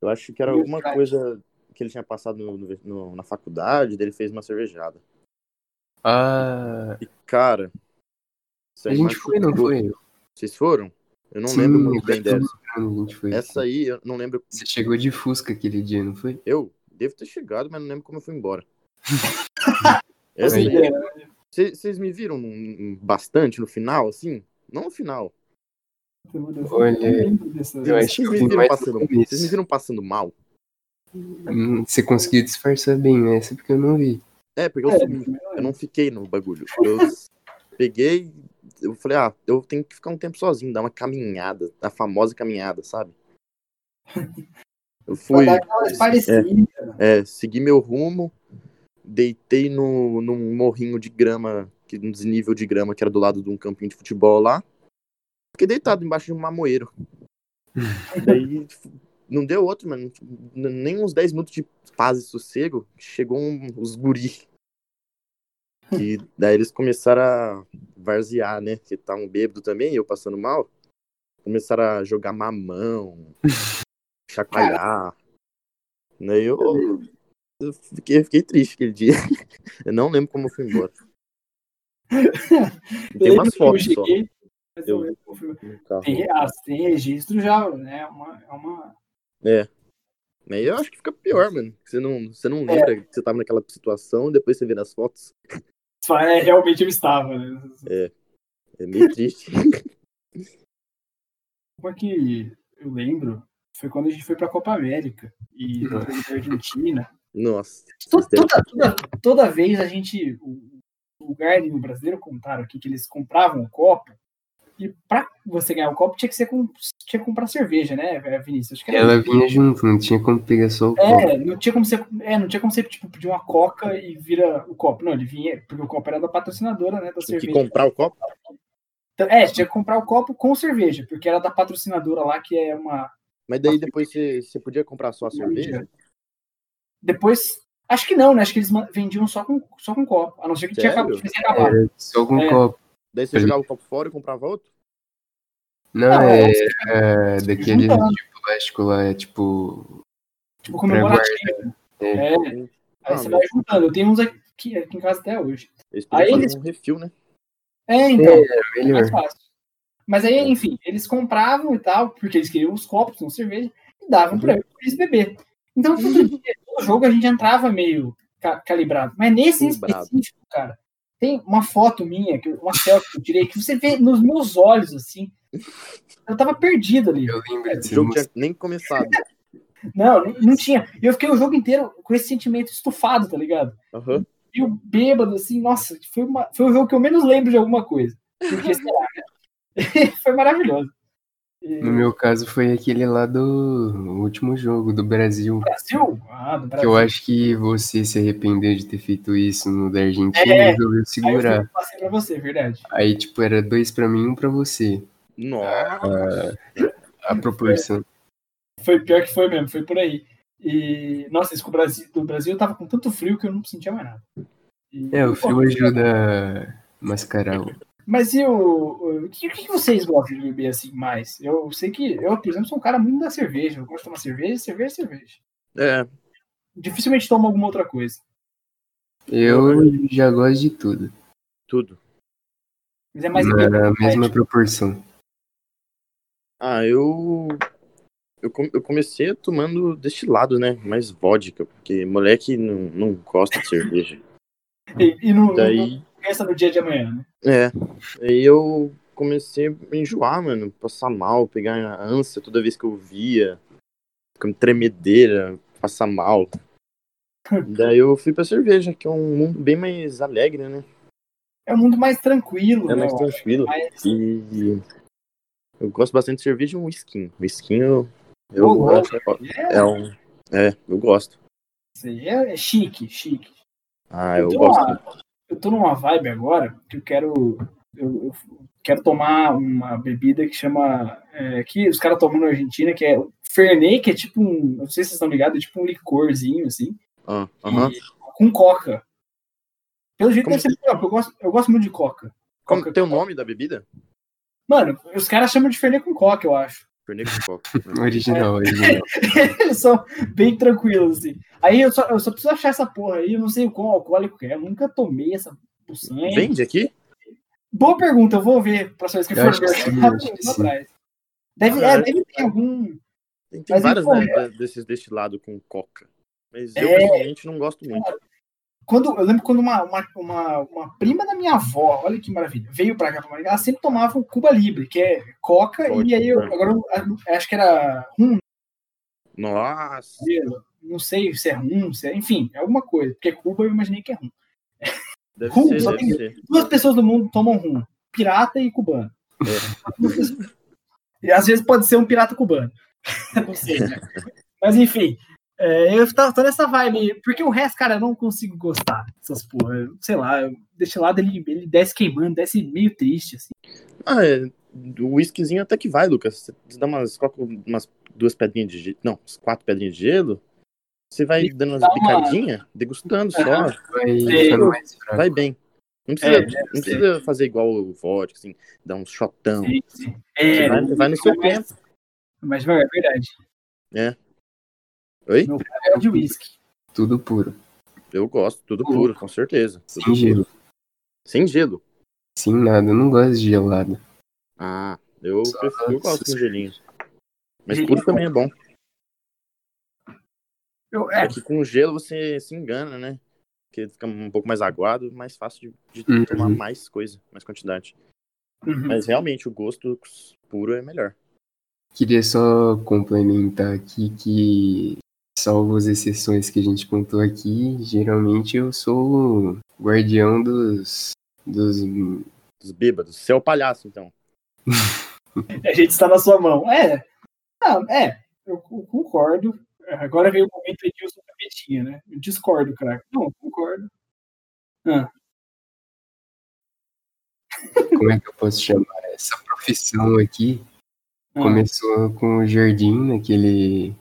Eu acho que era Meu alguma pai. coisa que ele tinha passado no- no- na faculdade, daí ele fez uma cervejada. Ah, E, cara. A gente foi, não foi? Vocês foram? Eu não Sim, lembro muito bem dessa. lembrando, A gente foi. Essa aí, eu não lembro. Você chegou de Fusca aquele dia, não foi? Eu devo ter chegado, mas não lembro como eu fui embora. Essa aí, Vocês me viram bastante no final, assim? Não no final. Olha, Vocês que me viram passando, vocês me viram passando mal? Hum, Você conseguiu disfarçar bem essa porque eu não vi. É, porque eu, É, subi, eu não fiquei no bagulho. Eu peguei, eu falei, ah, eu tenho que ficar um tempo sozinho, dar uma caminhada, a famosa caminhada, sabe? Eu fui, aquela parecida. é, segui meu rumo, deitei no, num morrinho de grama, que, um desnível de grama que era do lado de um campinho de futebol lá. Fiquei deitado embaixo de um mamoeiro. Daí não deu outro, mano. Nem uns 10 minutos de paz e sossego. Chegou um, os guri. E daí eles começaram a varzear, né? Que tá um bêbado também, eu passando mal. Começaram a jogar mamão, chacoalhar. Daí eu, eu fiquei, fiquei triste aquele dia. Eu não lembro como eu fui embora. Tem umas fotos só eu. Tem, tem registro já, né? É uma, é uma. É. Aí eu acho que fica pior, mano. Você não, você não lembra que você tava naquela situação, depois você vê nas fotos. É, realmente eu estava, né? É meio triste. Uma que eu lembro foi quando a gente foi pra Copa América e Nossa. Argentina. Nossa. Toda, toda, toda, toda vez a gente. O o lugar no brasileiro contaram aqui que eles compravam o copo. E pra você ganhar o copo tinha que, ser com, tinha que comprar cerveja, né, Vinícius? Acho que era Ela vinha junto, não tinha como pegar só o copo. É, não tinha como você, é, não tinha como você tipo, pedir uma coca e vira o copo. Não, ele vinha, porque o copo era da patrocinadora, né, da Tinha que cerveja. comprar o copo? Então, é, tinha que comprar o copo com cerveja, porque era da patrocinadora lá, que é uma. Mas daí depois você, você podia comprar só a cerveja? Depois. Acho que não, né? Acho que eles vendiam só com, só com copo. A não ser que tinha Sério? acabado, tivesse acabado. Era só com É. copo. Daí você jogava o copo fora e comprava outro? Não, Não, é, você- é daquele de plástico lá, é tipo. Tipo, comemorativo. É. É. Aí Ah, você mas vai juntando. Eu tenho uns aqui, aqui em casa até hoje. Eles Aí eles- um refil, né? É, então. É, É mais fácil. Mas aí, enfim, eles compravam e tal, porque eles queriam os copos com cerveja, e davam pra eles beber. Então, todo dia, todo jogo a gente entrava meio ca- calibrado. Mas nesse em Calibrado. específico, cara, tem uma foto minha, que- uma selfie que eu tirei, que você vê nos meus olhos, assim. Eu tava perdido ali. Eu lembro O de jogo tinha nem começado. Não, não tinha. Eu fiquei o jogo inteiro com esse sentimento estufado, tá ligado? Aham. E o bêbado, assim, nossa, foi, uma, foi o jogo que eu menos lembro de alguma coisa. Porque, sei lá, foi maravilhoso. E- No meu caso foi aquele lá do último jogo do Brasil. Brasil? Ah, do Que Brasil. eu acho que você se arrependeu de ter feito isso no da Argentina É. e resolveu Aí eu segurar. passei pra você, verdade. Aí, tipo, era dois pra mim e um pra você. Nossa. A proporção. Foi pior que foi mesmo, foi por aí. E, nossa, isso com o Brasil, do Brasil eu tava com tanto frio que eu não sentia mais nada. E- É, o Pô, frio ajuda a mascarar o. Mas e o. O que, que vocês gostam de beber assim mais? Eu sei que eu, por exemplo, sou um cara muito da cerveja. Eu gosto de tomar cerveja, cerveja, cerveja. É, Dificilmente tomo alguma outra coisa. Eu já gosto de tudo. tudo. Mas é mais Na bebida mesma proporção. Ah, eu. Eu, com- eu comecei tomando destilado, né? Mais vodka, porque moleque não, não gosta de cerveja. E, e não, não Daí. Pensa no dia de amanhã, né? É. Aí eu comecei a enjoar, mano. Passar mal, pegar ânsia toda vez que eu via. Ficando tremedeira, passar mal. Daí eu fui pra cerveja, que é um mundo bem mais alegre, né? É um mundo mais tranquilo, É né? mais eu tranquilo. Mais- E eu gosto bastante de cerveja e um whisky. Whisky eu, eu Ô, louco. acho- É, é um. É, eu gosto. é, é chique, chique. Ah, eu gosto. Eu tô numa vibe agora que eu quero. Eu, eu quero tomar uma bebida que chama. É, que os caras tomam na Argentina, que é Fernet, que é tipo um. Não sei se vocês estão ligados, é tipo um licorzinho, assim. Ah, aham. e- com coca. Pelo jeito Como deve ser legal, eu gosto, eu gosto muito de coca. Como Coca- tem o nome da bebida? Mano, os caras chamam de Fernet com coca, eu acho. Fernet com coca. Original, original. Eles são bem tranquilos, assim. Aí eu só, eu só preciso achar essa porra aí, eu não sei o qual alcoólico que é. Eu nunca tomei essa puçanha. Vende aqui? Boa pergunta, eu vou ver próxima vez que eu Eu for acho que ver. sim, rapidinho, acho que vou sim. atrás. Deve, Ah, é, é. deve ter algum. Tem, tem várias, né, de- desses destilados com coca. Mas eu, É. pessoalmente, não gosto muito. Quando, eu lembro quando uma, uma, uma, uma prima da minha avó, olha que maravilha, veio pra cá pra Maringá, ela sempre tomava o Cuba Libre, que é coca, Ótimo, e aí eu, né? agora eu, acho que era rum, Nossa. não sei se é rum, se é, enfim, é alguma coisa, porque Cuba eu imaginei que é rum. Deve Rum, ser, só tem- ser. Duas pessoas do mundo tomam rum, pirata e cubano. E às vezes pode ser um pirata cubano. não sei, né? Mas enfim, é, eu tô, tô nessa vibe, porque o resto, cara, eu não consigo gostar dessas porra. Eu- Sei lá, eu- desse lado ele, ele desce queimando, desce meio triste, assim. Ah, é. O whiskyzinho até que vai, Lucas. Você dá umas, coloca umas duas pedrinhas de gelo. Não, quatro pedrinhas de gelo. Você vai E dando umas uma- picadinhas, degustando só. Vai Sei. ficando mais fraco. Vai bem. Não precisa, É, não precisa fazer igual o vodka, assim, dar um shotão. Sim, sim. É, vai, vai no seu mas- tempo. Mas vai, é verdade. Oi? É de whisky. Tudo puro. Eu gosto, tudo Puro. puro, com certeza. Tudo Sem puro. gelo. Sem gelo. Sem nada. Eu não gosto de gelado. Ah, eu, Só prefiro, eu gosto com essas gelinho. Mas Gelinho puro também é bom. Eu, é, É que com gelo você se engana, né? Porque fica um pouco mais aguado, mais fácil de, de Uhum. tomar mais coisa, mais quantidade. uhum. Mas realmente o gosto puro é melhor. Queria só complementar aqui que, salvo as exceções que a gente contou aqui, geralmente eu sou o guardião dos. dos Dos bêbados. Você é o palhaço, então. a gente está na sua mão. É, não, é, eu, concordo. Agora veio o momento Edilson Capetinha, né? Eu discordo, craque. Não, eu concordo. como é que eu posso chamar? essa profissão aqui Ah, começou com o Jardim, naquele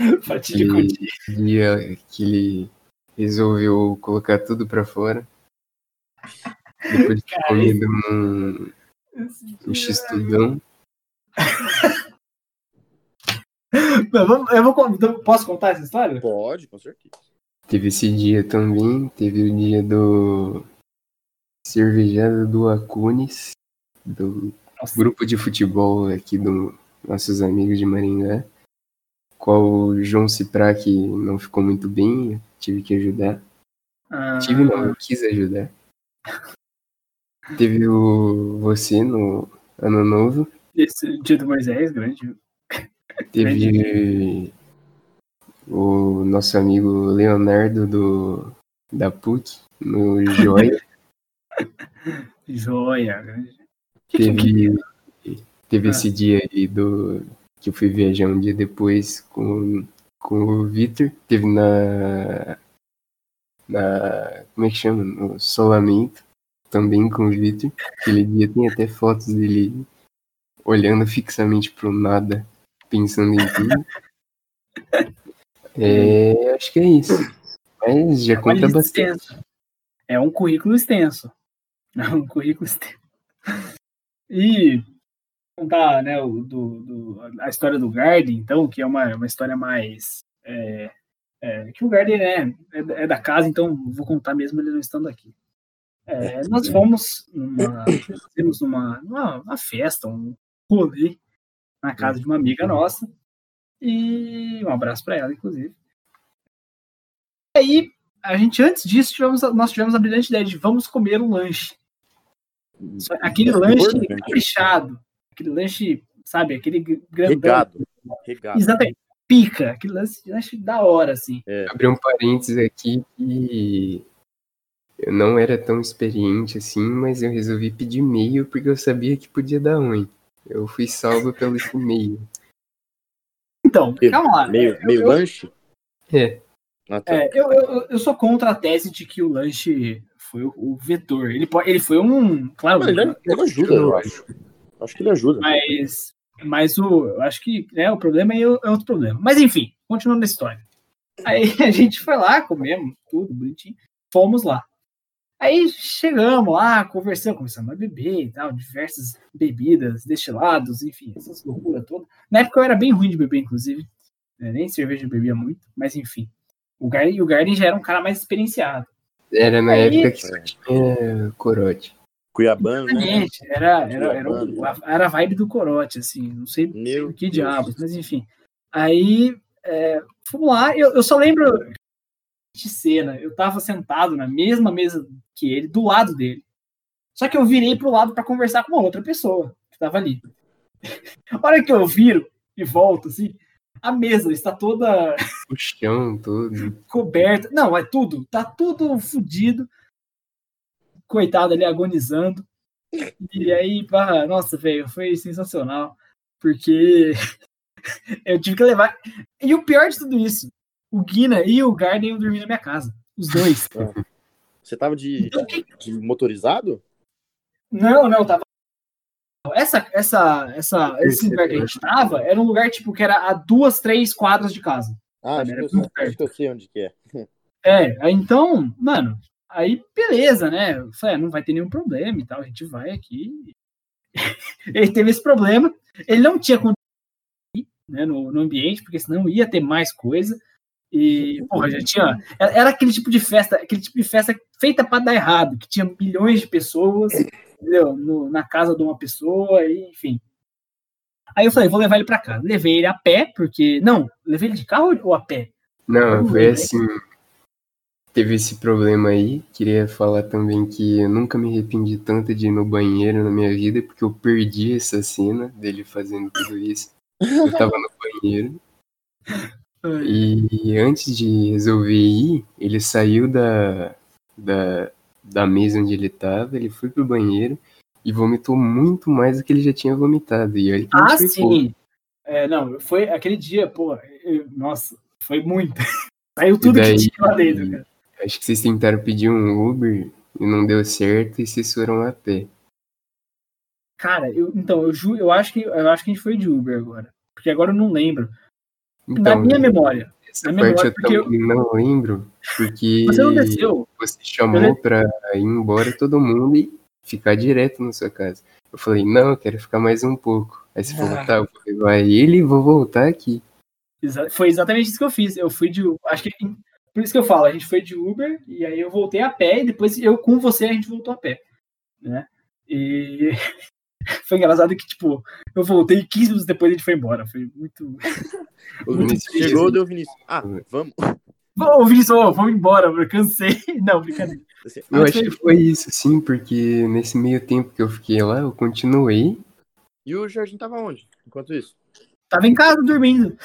fatídico aquele dia. dia que ele resolveu colocar tudo pra fora. Depois de comido um, um x-tudão. Não, vamos- Eu vou, con- então, posso contar essa história? Pode, com certeza. Teve esse dia também, teve o dia do cervejada do Acunes, do Nossa, grupo de futebol aqui dos nossos amigos de Maringá, qual o João Ciprac não ficou muito bem, tive que ajudar. ah, Tive não, eu quis ajudar. Teve o você no Ano Novo, Esse dia do Moisés, grande. teve o nosso amigo Leonardo do da PUC no Joia. Joia, grande. Que- que- Teve, teve Ah. esse dia aí do que eu fui viajar um dia depois com, com o Vitor. Teve na. Na. Como é que chama? No Solamento. Também com o Vitor. Aquele dia tem até fotos dele olhando fixamente pro nada, pensando em tudo. É, acho que é isso. Mas já É conta bastante. extensa. É um currículo extenso. É um currículo extenso. E contar né, o, do, do- a história do Garden, então, que é uma, uma história mais. é, é, que o Garden né, é, da- é da casa, então vou contar mesmo ele não estando aqui. É, nós fomos numa, fizemos numa, numa, uma festa, um rolê na casa de uma amiga nossa. E um abraço para ela, inclusive. aí, a gente, antes disso, tivemos, nós tivemos a brilhante ideia de vamos comer um lanche. Só- Aquele É lanche caprichado. Aquele lanche, sabe, aquele gr- grandão. Regado. Regado. Exatamente. Pica. Aquele lanche, lanche da hora, assim. abrir um parênteses aqui que eu não era tão experiente assim, mas eu resolvi pedir meio porque eu sabia que podia dar ruim. Eu fui salvo pelo esse meio. Então, Meio- calma lá. Meio, Eu- meio eu, lanche? É, Ah, tá. é, eu, eu, eu sou contra a tese de que o lanche foi o, o vetor. Ele, pode, ele foi um. Claro, Mano, ele, ele ajuda, eu acho. Acho que ele ajuda. Mas, mas o, eu acho que né, o problema é, é outro problema. Mas enfim, continuando a história. Aí a gente foi lá, comemos tudo bonitinho, fomos lá. Aí chegamos lá, conversamos, começamos a beber e tal, diversas bebidas, destilados, enfim, essas loucuras todas. Na época eu era bem ruim de beber, inclusive. né, Nem cerveja eu bebia muito, mas enfim. O Garden, o Garden já era um cara mais experienciado. era na Aí- época que só tinha corote. Cuiabano, né? Exatamente. Era, era, era, o- era a vibe do corote, assim. Não sei Meu que Deus. diabos, mas enfim. Aí, é, fomos lá, eu, eu só lembro de cena, eu tava sentado na mesma mesa que ele, do lado dele. Só que eu virei pro lado para conversar com uma outra pessoa que tava ali. A hora que eu viro e volto, assim, a mesa está toda O chão, tudo. coberta. Não, é tudo. Tá tudo fudido. Coitado ali agonizando. E aí, pá, nossa, velho, foi sensacional. Porque eu tive que levar. E o pior de tudo isso, o Guina e o Garden iam dormir na minha casa. Os dois. Você tava de, Então, que- de motorizado? Não, não, tava. Essa, essa, essa, esse lugar que a gente tava era um lugar tipo que era a duas, três quadras de casa. Ah, acho que, Era eu acho que eu sei onde que é. É, então, mano, aí beleza, né? Eu falei, ah, não vai ter nenhum problema e tal, a gente vai aqui. ele teve esse problema, ele não tinha ir, né, no, no ambiente, porque senão ia ter mais coisa. E, porra, já tinha. Era aquele tipo de festa, aquele tipo de festa feita pra dar errado, que tinha milhões de pessoas, entendeu? No- na casa de uma pessoa, e, enfim. Aí eu falei, vou levar ele pra casa. Levei ele a pé, porque. Não, levei ele de carro ou a pé? Não, foi assim. Teve esse problema aí. Queria falar também que eu nunca me arrependi tanto de ir no banheiro na minha vida, porque eu perdi essa cena dele fazendo tudo isso. Eu tava no banheiro. E antes de resolver ir, ele saiu da, da, da mesa onde ele tava, ele foi pro banheiro e vomitou muito mais do que ele já tinha vomitado. E aí Ah, foi pouco. sim. É, não, foi aquele dia, pô, eu- nossa, foi muito. Saiu tudo daí- que tinha lá dentro, cara. Acho que vocês tentaram pedir um Uber e não deu certo e vocês foram a pé. Cara, eu, então, eu, ju, eu, acho que, eu acho que a gente foi de Uber agora. Porque agora eu não lembro. Então, Na minha memória. essa na parte memória, eu porque eu- também não lembro, porque Você não desceu. você chamou Eu- pra ir embora todo mundo e ficar direto na sua casa. Eu falei, não, eu quero ficar mais um pouco. Aí você falou, Ah. tá, eu vou levar ele e vou voltar aqui. Foi exatamente isso que eu fiz. Eu fui de. Acho que. Por isso que eu falo, a gente foi de Uber e aí eu voltei a pé e depois eu com você a gente voltou a pé. Né? E foi engraçado que, tipo, eu voltei e 15 minutos depois a gente foi embora. Foi muito. O Muito Vinícius chegou, assim. deu o Vinícius. Ah, vamos. Ô, Vinícius, ô, vamos embora, eu cansei. Não, brincadeira. Assim, Eu Ah, acho foi- que foi isso, sim, porque nesse meio tempo que eu fiquei lá, eu continuei. E o Jorginho tava onde? Enquanto isso? Tava em casa dormindo.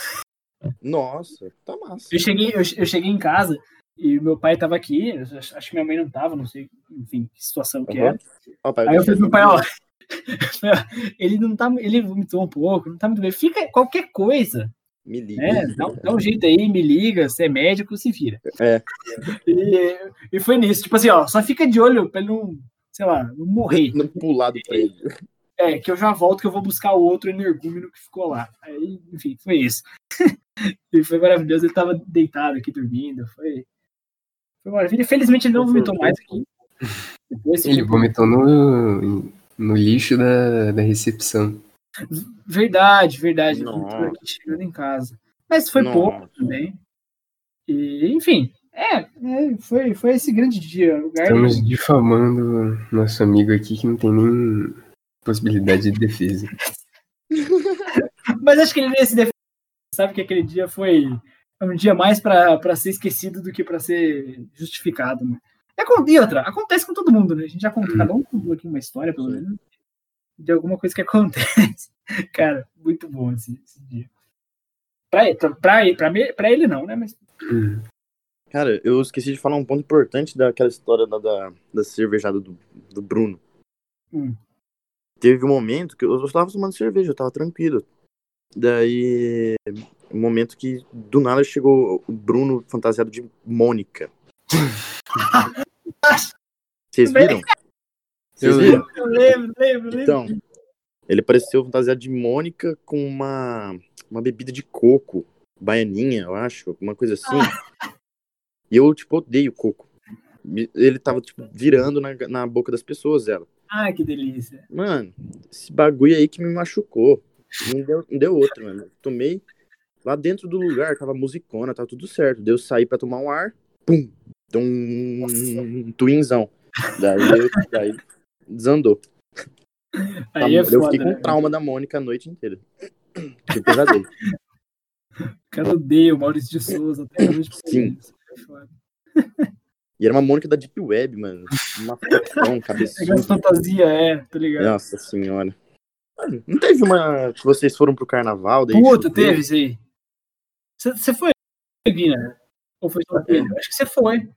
Nossa, tá massa. Eu cheguei, eu, eu cheguei em casa e meu pai tava aqui. Acho que minha mãe não tava, não sei, enfim, que situação que era. Ó, pai, Aí eu falei pro pai, ó. Ele não tá. Ele vomitou um pouco, não tá muito bem. Fica qualquer coisa, Me liga. né? Dá, dá um jeito aí, me liga, você é médico, se vira. É. E, e foi nisso. Tipo assim, ó, só fica de olho pra ele não, sei lá, não morrer. Não pular do prédio. É, que eu já volto que eu vou buscar o outro energúmeno que ficou lá. Aí, enfim, foi isso. E foi maravilhoso. Ele tava deitado aqui dormindo. Foi. Foi maravilha. Felizmente ele não vomitou mais aqui. Depois, Ele vomitou no, no lixo da, da recepção. Verdade, verdade. Vomitou aqui chegando em casa. Mas foi Nossa. pouco também. E, enfim, é, é, foi, foi esse grande dia. Estamos difamando nosso amigo aqui que não tem nem possibilidade de defesa. Mas acho que ele nem se defende. Sabe que aquele dia foi um dia mais pra pra ser esquecido do que pra ser justificado. Né? E, acon- e outra, acontece com todo mundo, né? A gente já contou, cada um contou aqui uma história, pelo menos, de alguma coisa que acontece. Cara, muito bom esse, esse dia. Pra, ele- pra, pra, pra, pra ele não, né? Mas Hum. Cara, eu esqueci de falar um ponto importante daquela história da, da, da cervejada do, do Bruno. Hum. Teve um momento que eu, eu tava tomando cerveja, eu tava tranquilo. Daí, um momento que do nada chegou o Bruno fantasiado de Mônica. Vocês viram? Vocês viram? eu lembro, lembro, lembro. Então, ele apareceu fantasiado de Mônica com uma, uma bebida de coco, baianinha, eu acho, alguma coisa assim. E eu, tipo, odeio coco. Ele tava, tipo, virando na, na boca das pessoas, ela. Ah, que delícia. Mano, esse bagulho aí que me machucou. Não deu, não deu outro, mano. Tomei lá dentro do lugar, tava musicona, tava tudo certo. Deu sair pra tomar um ar, pum, deu um, um twinzão. Daí, eu- daí desandou. Aí é eu foda, fiquei com né? trauma da Mônica a noite inteira. Que pesadelo. O cara odeia o Maurício de Souza até hoje. Sim. É foda. E era uma Mônica da Deep Web, mano. Uma as cabeçuda. fantasia, é, tá ligado? Nossa senhora. Não teve uma que vocês foram pro carnaval? Daí Puta, choveu? teve isso aí. Você você foi, Guina? Ou foi só ele? Acho que você foi.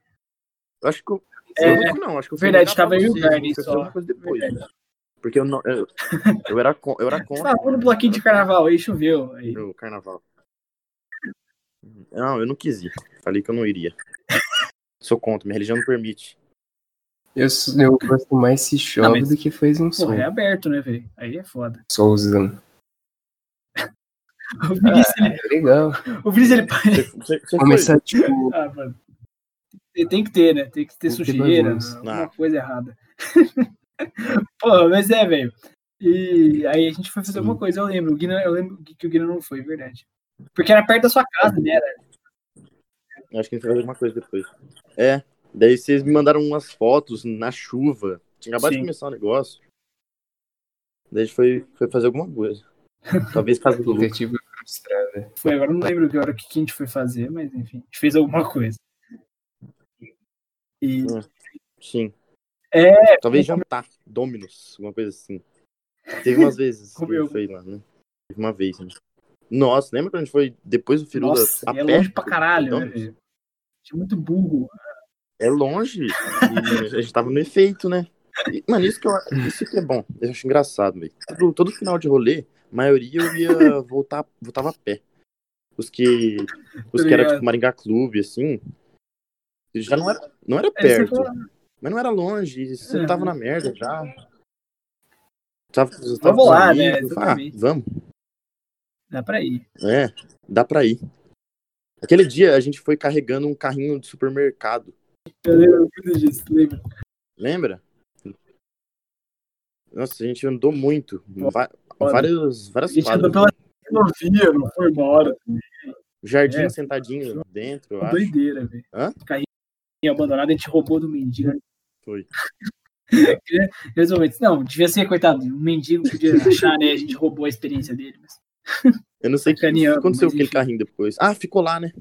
Acho que eu, É, eu não. Acho que eu verdade, tava eu e o Garden só. depois. Verdade. Porque eu não. Eu, eu era, eu era Você contra tava no bloquinho de carnaval, aí choveu. Aí. o carnaval. Não, eu não quis ir. Falei que eu não iria. Sou contra, minha religião não permite. Eu, eu gosto mais se chove mas- do que faz um sol. Porra, é aberto, né, velho? Aí é foda. Solzão. O Vinícius, ele, É legal. o Vinícius, ele... Você, você, você foi? Começar, tipo, Ah, mano. Tem- que ter, né? Tem que ter Tem sujeira, bagunça. alguma Ah. coisa errada. Pô, mas é, velho. E aí a gente foi fazer Sim. alguma coisa, eu lembro. O Guina, eu lembro que o Guina não foi, verdade. Porque era perto da sua casa, né? Era Acho que a gente vai fazer alguma coisa depois. É. Daí vocês me mandaram umas fotos na chuva. Tinha acabado de Sim. começar o negócio. Daí a gente foi, foi fazer alguma coisa. Talvez Lucas. tentativa frustrada. Foi, agora eu não lembro que hora que a gente foi fazer, mas enfim, a gente fez alguma coisa. E Sim. É, Talvez jantar. Dominus, alguma coisa assim. Teve umas vezes que gente foi lá, né? Teve uma vez, né? Nossa, lembra quando a gente foi depois do Firuda nossa, a é pé? longe pra caralho, né? Tinha muito burro. É longe. E a gente tava no efeito, né? E, mano, isso que, eu, isso que é bom. Eu acho engraçado, velho. Todo, todo final de rolê, a maioria eu ia voltar, voltava a pé. Os que. Os que era tipo Maringá Clube, assim. Já não era, não era É, perto. Mas não era longe. Você É. tava na merda já. tava, vamos tava lá, né? Ah, vamos. Dá pra ir. É, dá pra ir. Aquele dia a gente foi carregando um carrinho de supermercado. Eu lembro disso, lembra? Lembra? Nossa, a gente andou muito. várias, várias A gente andou pela rodovia, não foi embora. Jardim é. sentadinho dentro. Doideira, velho. Carrinho abandonado, a gente roubou do mendigo. Foi. Resumindo, não, devia ser, coitado, um mendigo podia achar, né? A gente roubou a experiência dele. Mas... Eu não sei o que aconteceu com aquele carrinho depois. Ah, ficou lá, né?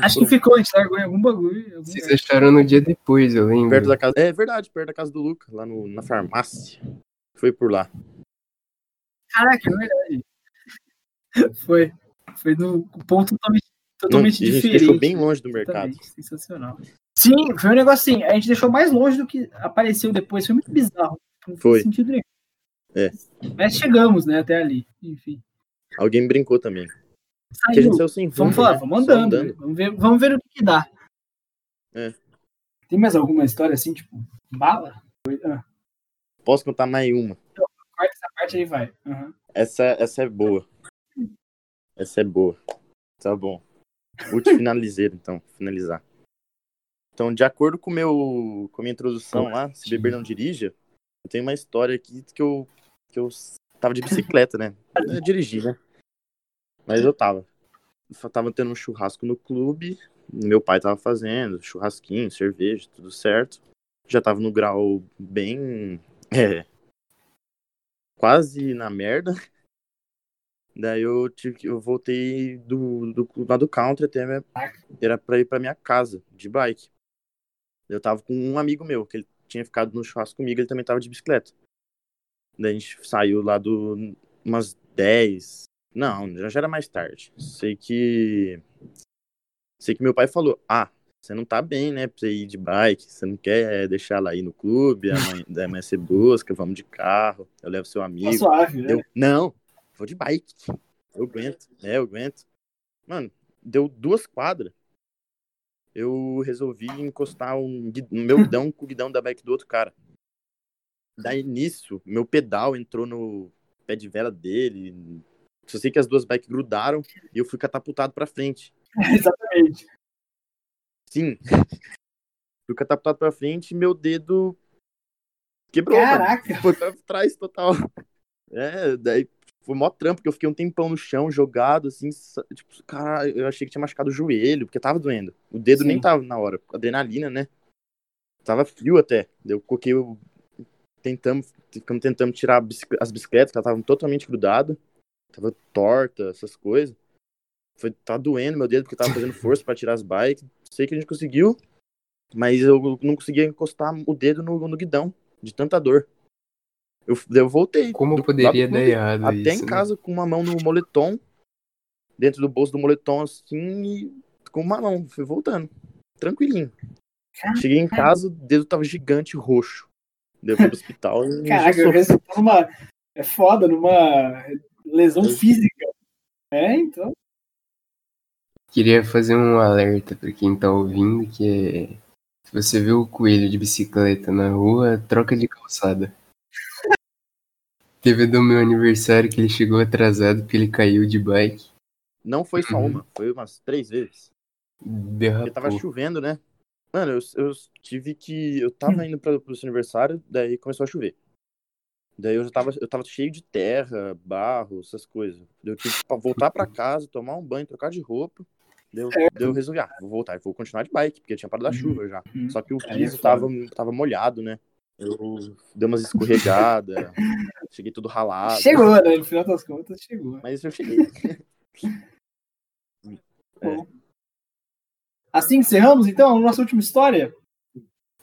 Acho que ficou, a gente largou em algum bagulho. Algum Vocês acharam no dia depois, eu lembro. Perto da casa. É verdade, perto da casa do Luca, lá no, na farmácia. Foi por lá. Caraca, é verdade. Foi. Foi no ponto totalmente, totalmente não, diferente. A gente deixou bem longe do mercado. Sensacional. Sim, foi um negócio assim. A gente deixou mais longe do que apareceu depois. Foi muito bizarro. Não foi. sentido nenhum. É. Mas chegamos, né, até ali. Enfim. Alguém brincou também. Saiu. Que a gente saiu sem rumo, vamos falar, né? vamos andando. andando. Vamos, ver, vamos ver o que dá. É. Tem mais alguma história assim, tipo, bala? Ah. Posso contar mais uma? Então, corta essa parte aí, vai. Uhum. Essa, essa é boa. Essa é boa. Tá bom. Último finalizeiro, então. Finalizar. Então, de acordo com, meu, com a minha introdução lá, Se Beber Não Dirija, eu tenho uma história aqui que eu, que eu tava de bicicleta, né? Eu dirigi, né? Mas eu tava. Eu tava tendo um churrasco no clube, meu pai tava fazendo, churrasquinho, cerveja, tudo certo. Já tava no grau bem. É, quase na merda. Daí eu tive eu voltei do, do, lá do country até minha, era pra ir pra minha casa, de bike. Eu tava com um amigo meu, que ele tinha ficado no churrasco comigo, ele também tava de bicicleta. Daí a gente saiu lá do umas 10. Não, já era mais tarde. Sei que. Sei que meu pai falou: Ah, você não tá bem, né? Pra você ir de bike, você não quer deixar ela ir no clube, amanhã, amanhã você busca, vamos de carro, eu levo seu amigo. Tá suave, né? Eu, não, vou de bike. Eu aguento, é, eu aguento. Mano, deu duas quadras. Eu resolvi encostar um, um meu guidão com o guidão da bike do outro cara. Daí nisso, meu pedal entrou no pé de vela dele. Só sei que as duas bikes grudaram e eu fui catapultado pra frente. Exatamente. Sim. fui catapultado pra frente e meu dedo quebrou. Caraca! Mano. Foi pra trás total. É, daí foi mó trampo, porque eu fiquei um tempão no chão, jogado, assim, tipo, cara, eu achei que tinha machucado o joelho, porque tava doendo. O dedo Sim. nem tava na hora, adrenalina, né? Tava frio até. Eu coloquei o tentamos, ficamos tentando tirar as bicicletas, que elas estavam totalmente grudadas, tava torta, essas coisas. Foi, tá doendo meu dedo, porque tava fazendo força para tirar as bikes. Sei que a gente conseguiu, mas eu não conseguia encostar o dedo no, no guidão, de tanta dor. Eu, eu voltei. Como do, poderia dar errado Até isso, em né? casa, com uma mão no moletom, dentro do bolso do moletom, assim, e com uma mão. Fui voltando, tranquilinho. Cheguei em casa, o dedo tava gigante, roxo. Deu pro hospital. Caraca, eu numa. É foda, numa lesão física. É, então. Queria fazer um alerta para quem tá ouvindo que é. Se você vê o coelho de bicicleta na rua, troca de calçada. Teve do meu aniversário que ele chegou atrasado porque ele caiu de bike. Não foi só uhum. uma, foi umas três vezes. Derrapou. Porque tava chovendo, né? Mano, eu, eu tive que. Eu tava hum. indo pra, pro seu aniversário, daí começou a chover. Daí eu já tava, eu tava cheio de terra, barro, essas coisas. Eu tive que voltar pra casa, tomar um banho, trocar de roupa. Deu, é. deu resolvi, ah, vou voltar, vou continuar de bike, porque tinha parado da uhum. chuva já. Uhum. Só que o é piso tava, tava molhado, né? Eu dei umas escorregadas, cheguei tudo ralado. Chegou, né? No final das contas, chegou. Mas eu cheguei. é. Assim encerramos, então, a nossa última história?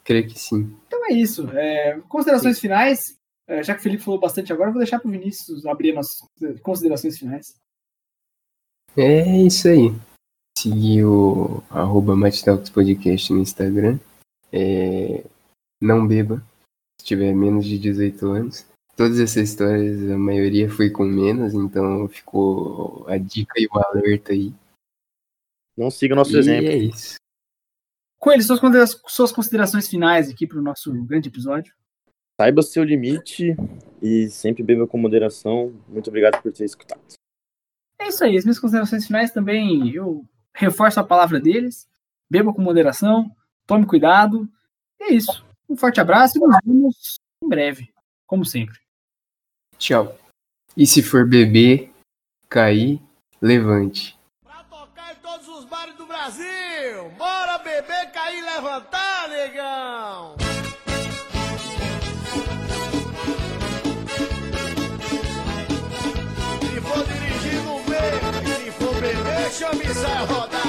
Creio que sim. Então é isso. É, considerações sim. finais. É, já que o Felipe falou bastante agora, vou deixar para o Vinícius abrir as considerações finais. É isso aí. Seguir o arroba Podcast no Instagram. É, não beba se tiver menos de 18 anos. Todas essas histórias, a maioria foi com menos, então ficou a dica e o alerta aí. Não siga o nosso e exemplo. É isso. Coelho, suas considerações finais aqui para o nosso grande episódio. Saiba o seu limite e sempre beba com moderação. Muito obrigado por ter escutado. É isso aí, as minhas considerações finais também, eu reforço a palavra deles. Beba com moderação, tome cuidado. É isso. Um forte abraço e nos vemos em breve, como sempre. Tchau. E se for beber, cair, levante. Pra tocar em todos os bares do Brasil! Bora beber, cair, levantar, negão! Chame e sai rodar.